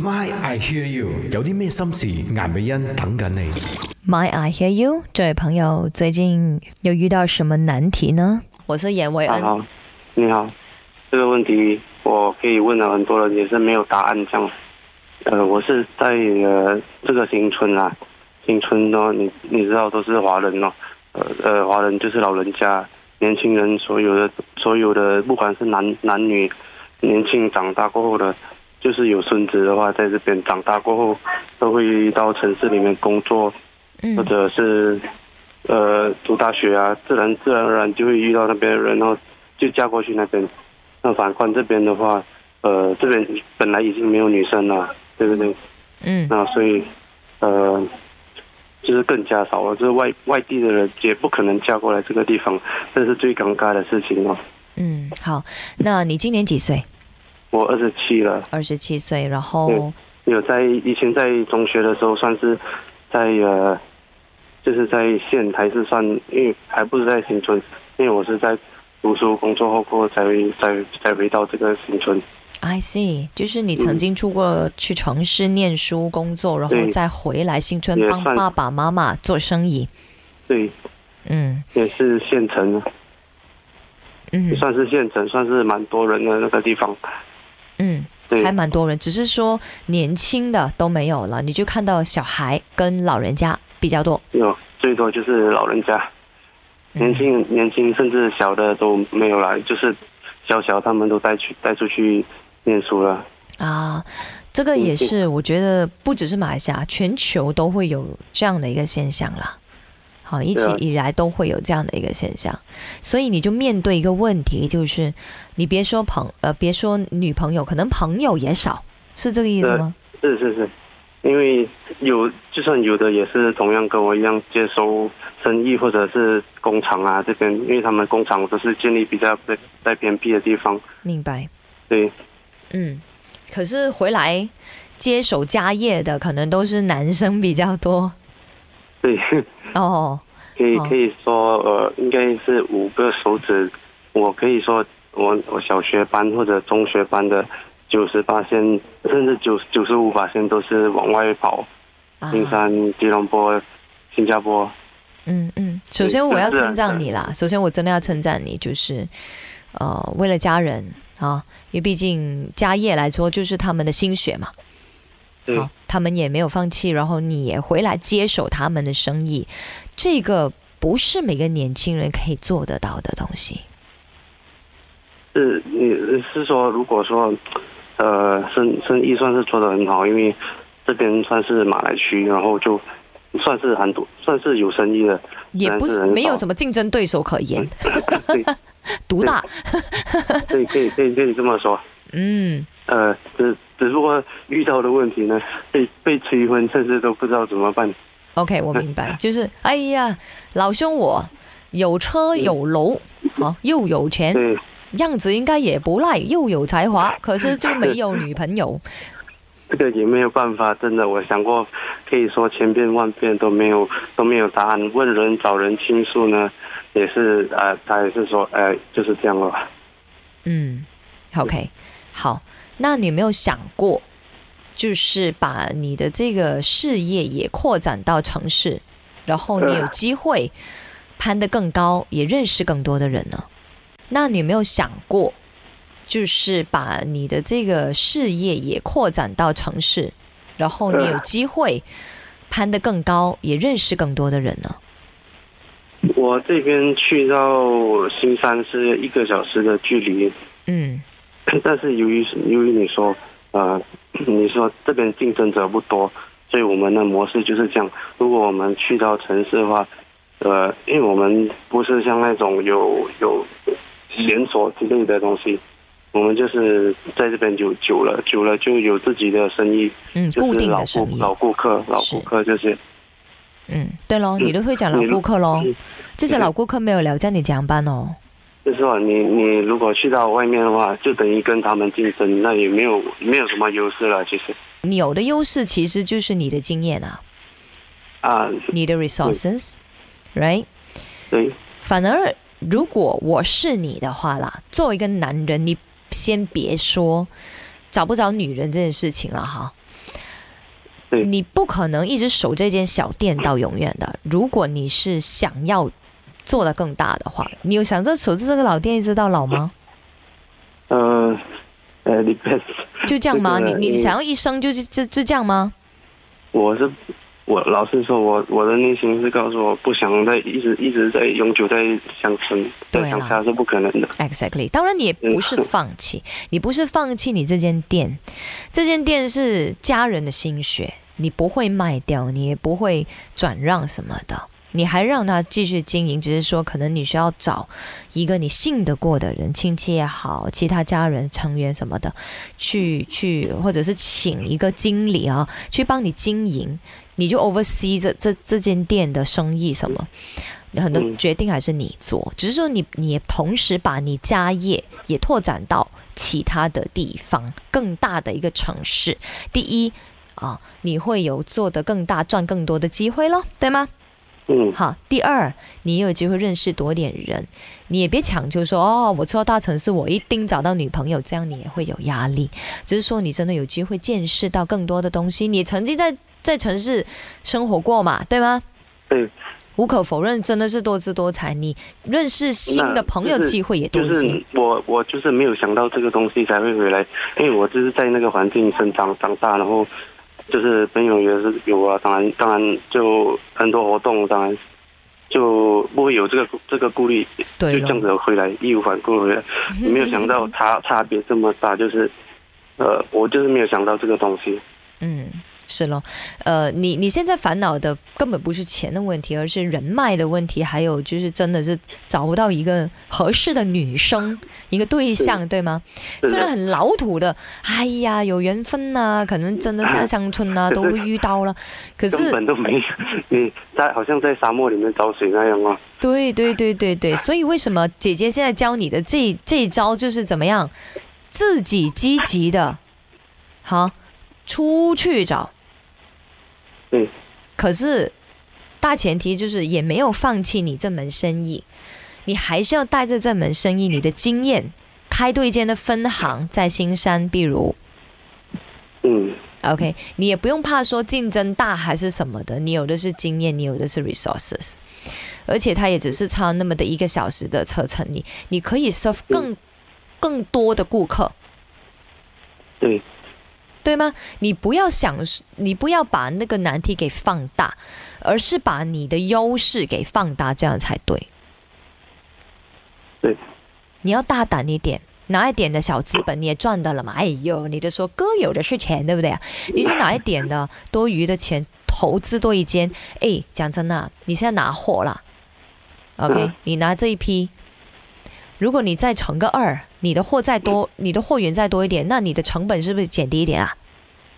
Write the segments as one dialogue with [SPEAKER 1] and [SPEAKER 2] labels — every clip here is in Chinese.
[SPEAKER 1] My I hear you，有啲咩心事？顏美欣等緊你。
[SPEAKER 2] My I hear you，这位朋友最近又遇到什么难题呢？我是严维恩，
[SPEAKER 3] 好，你好，这个问题我可以问了很多人，也是没有答案这样。呃，我是在呃这个新村啊，新村呢，你你知道都是华人哦，呃呃，华人就是老人家、年轻人，所有的所有的，不管是男男女，年轻长大过后的，就是有孙子的话，在这边长大过后，都会到城市里面工作，或
[SPEAKER 2] 嗯
[SPEAKER 3] 者是呃读大学啊，自然自然而然就会遇到那边的人，然后就嫁过去那边。那反观这边的话，呃，这边本来已经没有女生了，对不对？
[SPEAKER 2] 嗯
[SPEAKER 3] 那所以呃，就是更加少了，就是外外地的人也不可能嫁过来这个地方，这是最尴尬的事情哦。
[SPEAKER 2] 嗯，好，那你今年几岁？
[SPEAKER 3] 我二十七了，
[SPEAKER 2] 二十七岁，然后
[SPEAKER 3] 有在以前在中学的时候，算是在呃，就是在县还是算，因为还不是在新村，因为我是在读书工作后过后才会才才回到这个新村。
[SPEAKER 2] I see，就是你曾经出过去城市念书、工作，然后再回来新村帮爸爸妈妈做生意。
[SPEAKER 3] 对，
[SPEAKER 2] 嗯。
[SPEAKER 3] 也是县城，
[SPEAKER 2] 嗯。
[SPEAKER 3] 算是县城，算是蛮多人的那个地方。
[SPEAKER 2] 嗯，
[SPEAKER 3] 对
[SPEAKER 2] 还蛮多人，只是说年轻的都没有了，你就看到小孩跟老人家比较多。
[SPEAKER 3] 有最多就是老人家，
[SPEAKER 2] 嗯
[SPEAKER 3] 年轻年轻甚至小的都没有来，就是小小他们都带去带出去念书了。
[SPEAKER 2] 啊，这个也
[SPEAKER 3] 嗯
[SPEAKER 2] 是，我觉得不只是马来西亚，全球都会有这样的一个现象啦。好，一直以来都会有这样的一个现象，所以你就面对一个问题，就是你别说朋呃，别说女朋友，可能朋友也少，是这个意思吗？
[SPEAKER 3] 是是是，因为有就算有的也是同样跟我一样接收生意或者是工厂啊这边，因为他们工厂都是建立比较在在偏僻的地方，
[SPEAKER 2] 明白，
[SPEAKER 3] 对。
[SPEAKER 2] 嗯。可是回来接手家业的，可能都是男生比较多
[SPEAKER 3] 对，
[SPEAKER 2] 哦。
[SPEAKER 3] 可以可以说呃应该是五个手指，我可以说我我小学班或者中学班的九十八线甚至九九十五八线都是往外跑，
[SPEAKER 2] 啊
[SPEAKER 3] 金山、吉隆坡、新加坡，
[SPEAKER 2] 嗯嗯，首先我要称赞你啦。首先我真的要称赞你，就是呃，为了家人啊，因为毕竟家业来说就是他们的心血嘛。他们也没有放弃，然后你也回来接手他们的生意，这个不是每个年轻人可以做得到的东西。
[SPEAKER 3] 是你是说，如果说，呃，生生意算是做得很好，因为这边算是马来区，然后就算是很多，算是有生意的，
[SPEAKER 2] 也不是没有什么竞争对手可言，独大。
[SPEAKER 3] 可以可以可以可以这么说。
[SPEAKER 2] 嗯，
[SPEAKER 3] 呃，只只不过遇到的问题呢，被被催婚，甚至都不知道怎么办。
[SPEAKER 2] OK，我明白，就是哎呀，老兄我有车有楼，好又有钱，
[SPEAKER 3] 对，
[SPEAKER 2] 样子应该也不赖，又有才华，可是就没有女朋友。
[SPEAKER 3] 这个也没有办法，真的，我想过，可以说千遍万遍都没有都没有答案。问人找人倾诉呢，也是呃，他也是说，呃，就是这样了。
[SPEAKER 2] 嗯，OK，好，那你有没有想过，就是把你的这个事业也扩展到城市，然后你有机会攀得更高，也认识更多的人呢？那你有没有想过，就是把你的这个事业也扩展到城市，然后你有机会攀得更高，也认识更多的人呢？
[SPEAKER 3] 我这边去到新山是一个小时的距离，
[SPEAKER 2] 嗯
[SPEAKER 3] 但是由于由于你说，呃，你说这边竞争者不多，所以我们的模式就是这样。如果我们去到城市的话，呃，因为我们不是像那种有有连锁之类的东西，我们就是在这边久久了，久了就有自己的生意，
[SPEAKER 2] 嗯，固定的生意，
[SPEAKER 3] 老顾客，老顾客就是
[SPEAKER 2] 嗯，对咯，你都会讲老顾客咯
[SPEAKER 3] 嗯，
[SPEAKER 2] 这些老顾客没有聊，叫你怎样办哦？
[SPEAKER 3] 就是说你你如果去到外面的话，就等于跟他们竞争，那也没有没有什么优势了，其实
[SPEAKER 2] 你有的优势其实就是你的经验啊，
[SPEAKER 3] 啊，
[SPEAKER 2] 你的 resources，right？
[SPEAKER 3] 对，
[SPEAKER 2] 反而如果我是你的话啦，作为一个男人，你先别说找不找女人这件事情了哈。
[SPEAKER 3] 对
[SPEAKER 2] 你不可能一直守这间小店到永远的。如果你是想要做的更大的话，你有想着守着这个老店一直到老吗？
[SPEAKER 3] 呃，呃，depends。
[SPEAKER 2] 就这样吗？
[SPEAKER 3] 这个
[SPEAKER 2] 你你想要一生就就就就这样吗？
[SPEAKER 3] 我是我老实说，我我的内心是告诉我，不想再一直一直在永久在乡村，
[SPEAKER 2] 对啊
[SPEAKER 3] 在乡下是不可能的。
[SPEAKER 2] Exactly，当然你也不是放弃，你不是放弃你这间店，这间店是家人的心血，你不会卖掉，你也不会转让什么的，你还让他继续经营，只是说可能你需要找一个你信得过的人，亲戚也好，其他家人成员什么的，去去，或者是请一个经理啊，去帮你经营，你就 oversee 这这这间店的生意什么。很多
[SPEAKER 3] 嗯
[SPEAKER 2] 决定还是你做，只是说你你也同时把你家业也拓展到其他的地方，更大的一个城市。第一啊，你会有做得更大、赚更多的机会咯，对吗？
[SPEAKER 3] 嗯，
[SPEAKER 2] 好，第二，你也有机会认识多点人，你也别强求说哦，我出到大城市，我一定找到女朋友，这样你也会有压力。只是说你真的有机会见识到更多的东西，你曾经在在城市生活过嘛，对吗？
[SPEAKER 3] 对，
[SPEAKER 2] 无可否认，真的是多姿多彩。你认识新的朋友机会也多
[SPEAKER 3] 就
[SPEAKER 2] 一些。
[SPEAKER 3] 是我我就是没有想到这个东西才会回来，因为我就是在那个环境生长长大，然后就是朋友也是有啊，当然当然就很多活动，当然就不会有这个这个顾虑，
[SPEAKER 2] 对
[SPEAKER 3] 就这样，子回来义无反顾地回来，没有想到差差别这么大，就是呃，我就是没有想到这个东西，
[SPEAKER 2] 嗯，是喽，呃，你你现在烦恼的根本不是钱的问题，而是人脉的问题，还有就是真的是找不到一个合适的女生，一个对象，对吗？虽然很老土的，哎呀，有缘分呐、可能真的在乡村呐、都会遇到了，可是
[SPEAKER 3] 根
[SPEAKER 2] 是
[SPEAKER 3] 本都没有，你在好像在沙漠里面找水那样啊，
[SPEAKER 2] 对对对对对，所以为什么姐姐现在教你的这这一招就是怎么样，自己积极的，好出去找。
[SPEAKER 3] 对，
[SPEAKER 2] 可是大前提就是也没有放弃你这门生意，你还是要带着这门生意，你的经验开对间的分行在新山，比如
[SPEAKER 3] 嗯
[SPEAKER 2] ，OK，你也不用怕说竞争大还是什么的，你有的是经验，你有的是 resources，而且它也只是差那么的一个小时的车程，你你可以 serve 更更多的顾客，
[SPEAKER 3] 对，
[SPEAKER 2] 对吗？你不要想，你不要把那个难题给放大，而是把你的优势给放大，这样才对。
[SPEAKER 3] 对，
[SPEAKER 2] 你要大胆一点。拿一点的小资本你也赚到了嘛？哎呦，你就说哥有的是钱，对不对啊？你就拿一点的多余的钱投资多一间。哎，讲真的，你现在拿货了，OK？、
[SPEAKER 3] 嗯
[SPEAKER 2] 你拿这一批，如果你再乘个二，你的货再多，你的货源再多一点，那你的成本是不是减低一点啊？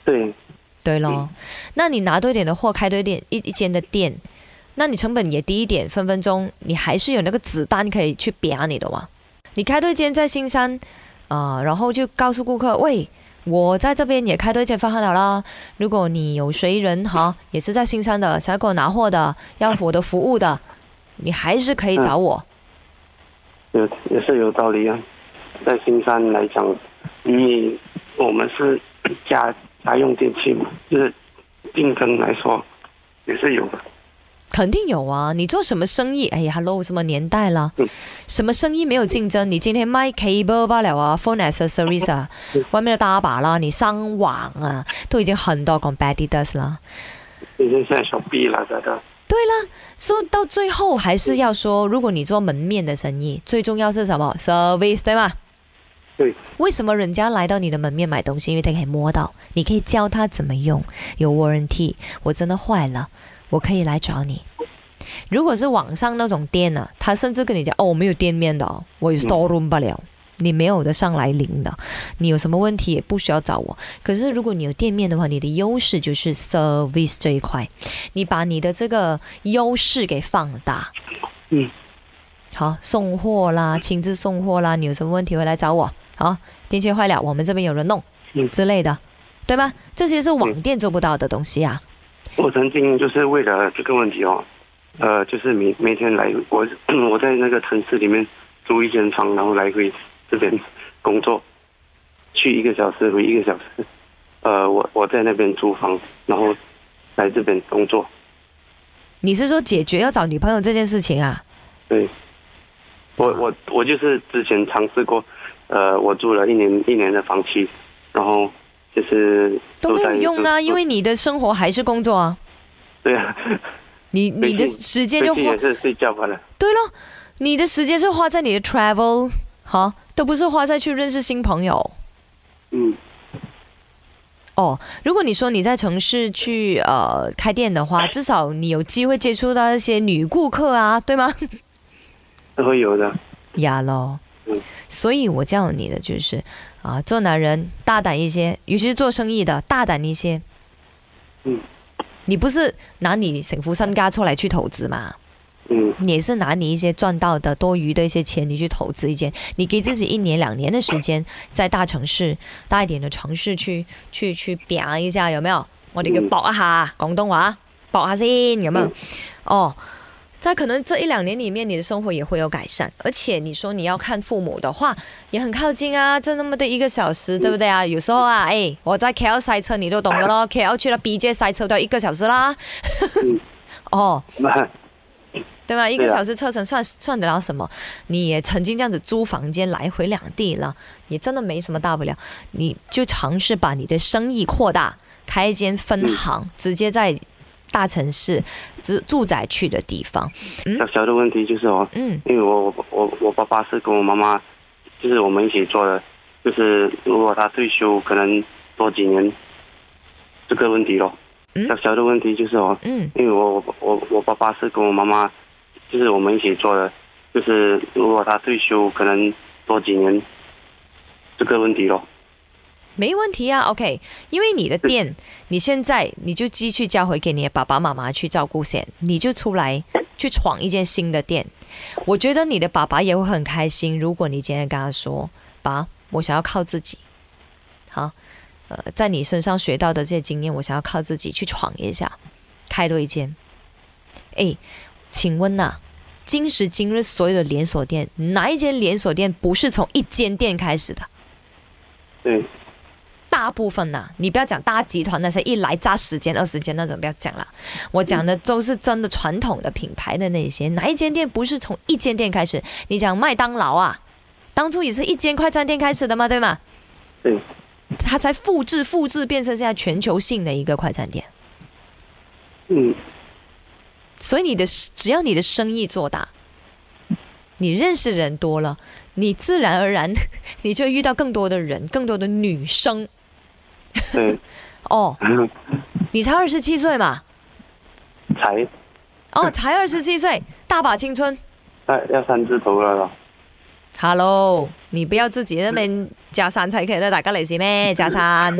[SPEAKER 3] 对，
[SPEAKER 2] 对咯，那你拿多一点的货，开多一点一一间的店，那你成本也低一点，分分钟你还是有那个子弹可以去表你的嘛。你开多一间在新山，啊、然后就告诉顾客，喂，我在这边也开多一间分行了啦。如果你有谁人哈，也是在新山的，想要给我拿货的，要我的服务的，你还是可以找我。
[SPEAKER 3] 有也是有道理啊。在新山来讲，因为我们是家家用电器嘛，就是竞争来说也是有的。
[SPEAKER 2] 肯定有啊！你做什么生意？哎呀，hello，什么年代了
[SPEAKER 3] 嗯？
[SPEAKER 2] 什么生意没有竞争？你今天卖 cable 罢了啊，phone accessories 啊，外面的大把啦，你上网啊，都已经很多 competitors 啦。
[SPEAKER 3] 已经现在小 B 了，大家。
[SPEAKER 2] 对了，说到最后还是要说，如果你做门面的生意，最重要是什么？service 对吗？
[SPEAKER 3] 对。
[SPEAKER 2] 为什么人家来到你的门面买东西？因为他可以摸到，你可以教他怎么用，有 warranty。我真的坏了，我可以来找你。如果是网上那种店呢、他甚至跟你讲哦，我没有店面的、哦，我有 store room 不了。你没有的上来领的，你有什么问题也不需要找我。可是如果你有店面的话，你的优势就是 service 这一块，你把你的这个优势给放大。
[SPEAKER 3] 嗯，
[SPEAKER 2] 好，送货啦，亲自送货啦，你有什么问题回来找我。好，电器坏了，我们这边有人弄，
[SPEAKER 3] 嗯
[SPEAKER 2] 之类的，对吧？这些是网店做不到的东西啊。
[SPEAKER 3] 我曾经就是为了这个问题哦，呃，就是每每天来，我 我在那个城市里面租一间房，然后来回这边工作，去一个小时回一个小时。呃，我我在那边租房，然后来这边工作。
[SPEAKER 2] 你是说解决要找女朋友这件事情啊？
[SPEAKER 3] 对，我我我就是之前尝试过，呃，我住了一年一年的房期，然后就是
[SPEAKER 2] 都没有用啊，因为你的生活还是工作啊，
[SPEAKER 3] 对啊，
[SPEAKER 2] 你 你的时间就花
[SPEAKER 3] 最近也是睡觉罢了。
[SPEAKER 2] 对咯，你的时间是花在你的 travel 哈，都不是花在去认识新朋友。
[SPEAKER 3] 嗯，
[SPEAKER 2] 哦，如果你说你在城市去呃开店的话，至少你有机会接触到一些女顾客啊，对吗？
[SPEAKER 3] 都会有的。
[SPEAKER 2] 呀咯
[SPEAKER 3] 嗯，
[SPEAKER 2] 所以我教你的就是啊，做男人大胆一些，尤其是做生意的大胆一些。
[SPEAKER 3] 嗯，
[SPEAKER 2] 你不是拿你省副身家出来去投资嘛？
[SPEAKER 3] 嗯
[SPEAKER 2] 你也是拿你一些赚到的多余的一些钱，你去投资一件，你给自己一年两年的时间，在大城市大一点的城市去去去表一下，有没有？我哋叫
[SPEAKER 3] 嗯
[SPEAKER 2] 搏一下广东话，搏下先，有没有？
[SPEAKER 3] 嗯
[SPEAKER 2] 哦，在可能这一两年里面，你的生活也会有改善，而且你说你要看父母的话，也很靠近啊，就那么的一个小时，对不对啊？有时候啊，誒，我在 KL 塞车，你都懂的咯，KL 去了 BJ 塞车都要一个小时啦。
[SPEAKER 3] 嗯
[SPEAKER 2] 哦。
[SPEAKER 3] 那
[SPEAKER 2] 对吧？一个小时车程算算得了什么？你也曾经这样子租房间来回两地了，也真的没什么大不了。你就尝试把你的生意扩大，开一间分行，直接在大城市住住宅区的地方。
[SPEAKER 3] 小小的问题就是哦，
[SPEAKER 2] 嗯
[SPEAKER 3] 因为我我我我爸爸是跟我妈妈，就是我们一起做的，就是如果他退休，可能多几年，这个问题咯。
[SPEAKER 2] 嗯
[SPEAKER 3] 小小的问题就是哦，
[SPEAKER 2] 嗯
[SPEAKER 3] 因为我我我我爸爸是跟我妈妈，就是我们一起做的，就是如果他退休，可能多几年，这个问题咯。
[SPEAKER 2] 没问题啊，OK。因为你的店，你现在你就继续交回给你的爸爸妈妈去照顾先，你就出来去闯一间新的店。我觉得你的爸爸也会很开心，如果你今天跟他说：“爸，我想要靠自己，好，呃，在你身上学到的这些经验，我想要靠自己去闯一下，开多一间。”哎，请问呐、今时今日所有的连锁店，哪一间连锁店不是从一间店开始的？
[SPEAKER 3] 对，
[SPEAKER 2] 大部分呐、你不要讲大集团那些一来扎十间二十间那种，不要讲了。我讲的都是真的传统的品牌的那些，哪一间店不是从一间店开始？你讲麦当劳啊，当初也是一间快餐店开始的嘛，对吗？
[SPEAKER 3] 对，
[SPEAKER 2] 它才复制复制变成现在全球性的一个快餐店。
[SPEAKER 3] 嗯
[SPEAKER 2] 所以你的只要你的生意做大，你认识人多了，你自然而然 你就会遇到更多的人，更多的女生
[SPEAKER 3] 对，
[SPEAKER 2] 哦。你才二十七岁嘛？
[SPEAKER 3] 才
[SPEAKER 2] 哦，才二十七岁，大把青春。
[SPEAKER 3] 要要三字头了咯。
[SPEAKER 2] Hello，你不要自己那边加山齊，其實大家嚟是咩？加
[SPEAKER 3] 三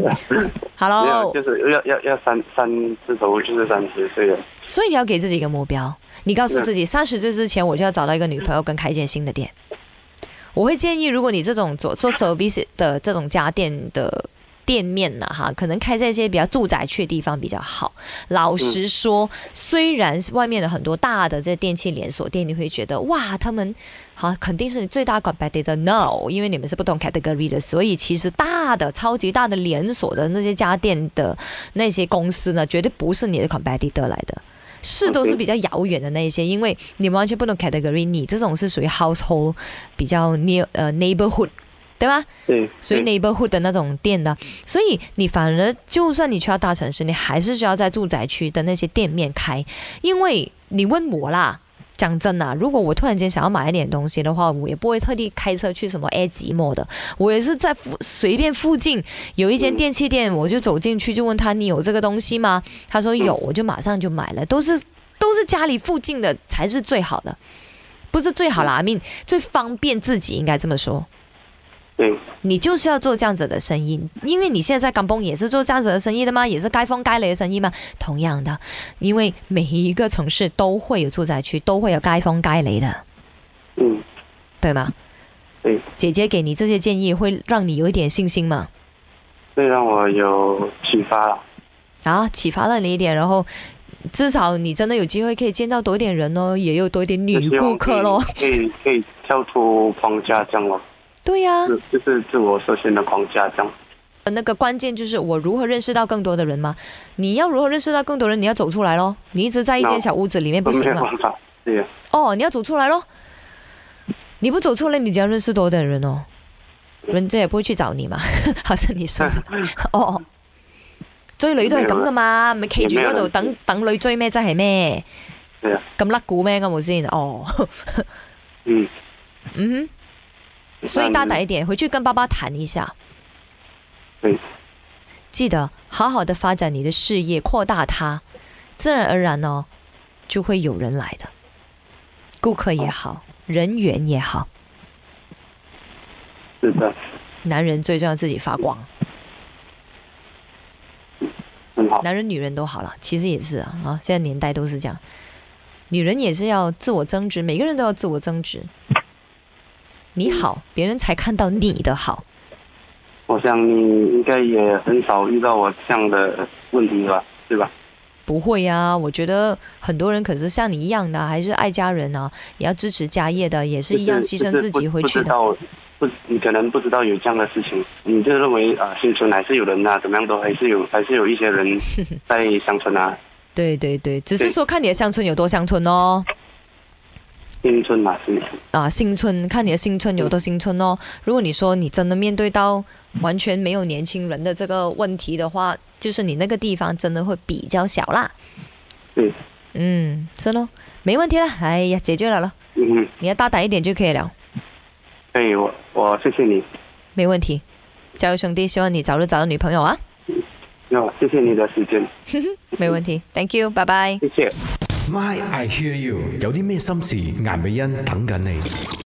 [SPEAKER 2] ，，Hello，
[SPEAKER 3] 就是要要要三三字头，就是三十岁了。
[SPEAKER 2] 所以你要给自己一个目标，你告诉自己，三十岁之前我就要找到一个女朋友跟开一间新的店。我会建议，如果你这种做做 service 的这种家电的店面呢，哈，可能开在一些比较住宅区的地方比较好。老实说，虽然外面的很多大的这电器连锁店，你会觉得哇，他们好肯定是你最大 competitor。No，因为你们是不同 category 的，所以其实大的、超级大的连锁的那些家电的那些公司呢，绝对不是你的 competitor 来的。是都是比较遥远的那一些，因为你们完全不同 category，你这种是属于 household 比较 near 呃 neighborhood，对吧？
[SPEAKER 3] 对，
[SPEAKER 2] 属于
[SPEAKER 3] 对
[SPEAKER 2] neighborhood 的那种店的，所以你反而就算你去到大城市，你还是需要在住宅区的那些店面开，因为你问我啦。讲真啊，如果我突然间想要买一点东西的话，我也不会特地开车去什么 A 吉莫的，我也是在附随便附近有一间电器店，我就走进去就问他你有这个东西吗？他说有，我就马上就买了，都是都是家里附近的才是最好的，不是最好啦，I mean 最方便自己应该这么说。
[SPEAKER 3] 对，
[SPEAKER 2] 你就是要做这样子的生意，因为你现在在港崩也是做这样子的生意的吗？也是该风该雷的生意吗？同样的，因为每一个城市都会有住宅区，都会有该风该雷的，
[SPEAKER 3] 嗯，
[SPEAKER 2] 对吗？
[SPEAKER 3] 对，
[SPEAKER 2] 姐姐给你这些建议，会让你有一点信心吗？
[SPEAKER 3] 会让我有启发了。
[SPEAKER 2] 啊，启发了你一点，然后至少你真的有机会可以见到多一点人哦，也有多一点女顾客咯。
[SPEAKER 3] 可以可以跳出框架这样咯，
[SPEAKER 2] 对呀、
[SPEAKER 3] 是就是自我设限的框架这样。
[SPEAKER 2] 那个关键就是我如何认识到更多的人吗？你要如何认识到更多人？你要走出来咯。你一直在一间小屋子里面不行嘛。
[SPEAKER 3] 有办法，对呀，
[SPEAKER 2] 哦，你要走出来咯。你不走出来，你就要认识多的人哦，人家也不会去找你嘛，好像你说的。哦，追女都係咁噶嘛，咪企住嗰度等等女追咩？真係咩？
[SPEAKER 3] 對啊，
[SPEAKER 2] 咁甩股咩？咁冇先？哦，
[SPEAKER 3] 嗯，
[SPEAKER 2] 嗯哼，所以大胆一点，回去跟爸爸谈一下。
[SPEAKER 3] 对，
[SPEAKER 2] 记得好好的发展你的事业，扩大它，自然而然哦，就会有人来的，顾客也好，人缘也好。
[SPEAKER 3] 是的，
[SPEAKER 2] 男人最重要自己发光，男人女人都好了，其实也是啊啊，现在年代都是这样，女人也是要自我增值，每个人都要自我增值。你好，别人才看到你的好。
[SPEAKER 3] 我想你应该也很少遇到我这样的问题吧，对吧？
[SPEAKER 2] 不会呀、我觉得很多人可是像你一样的，还是爱家人啊，也要支持家业的，也是一样牺牲自己回去的。
[SPEAKER 3] 不你可能不知道有这样的事情，你就认为啊、新村还是有人啊，怎么样都还是有，还是有一些人 在乡村啊，
[SPEAKER 2] 对对对，只是说看你的乡村有多乡村哦。
[SPEAKER 3] 新村嘛，新村，
[SPEAKER 2] 啊，新村看你的新村有多新村哦。如果你说你真的面对到完全没有年轻人的这个问题的话，就是你那个地方真的会比较小啦。
[SPEAKER 3] 嗯，
[SPEAKER 2] 嗯，是咯，没问题了。哎呀，解决了了，
[SPEAKER 3] 嗯，
[SPEAKER 2] 你要大胆一点就可以了，
[SPEAKER 3] 可以，我我谢谢你，
[SPEAKER 2] 没问题。加油兄弟，希望你早日找到女朋友啊。
[SPEAKER 3] 哦，谢谢你的时间。
[SPEAKER 2] 没问题，Thank you，拜拜。
[SPEAKER 3] 謝謝。
[SPEAKER 1] My I hear you，有啲咩心事？颜美欣等紧你。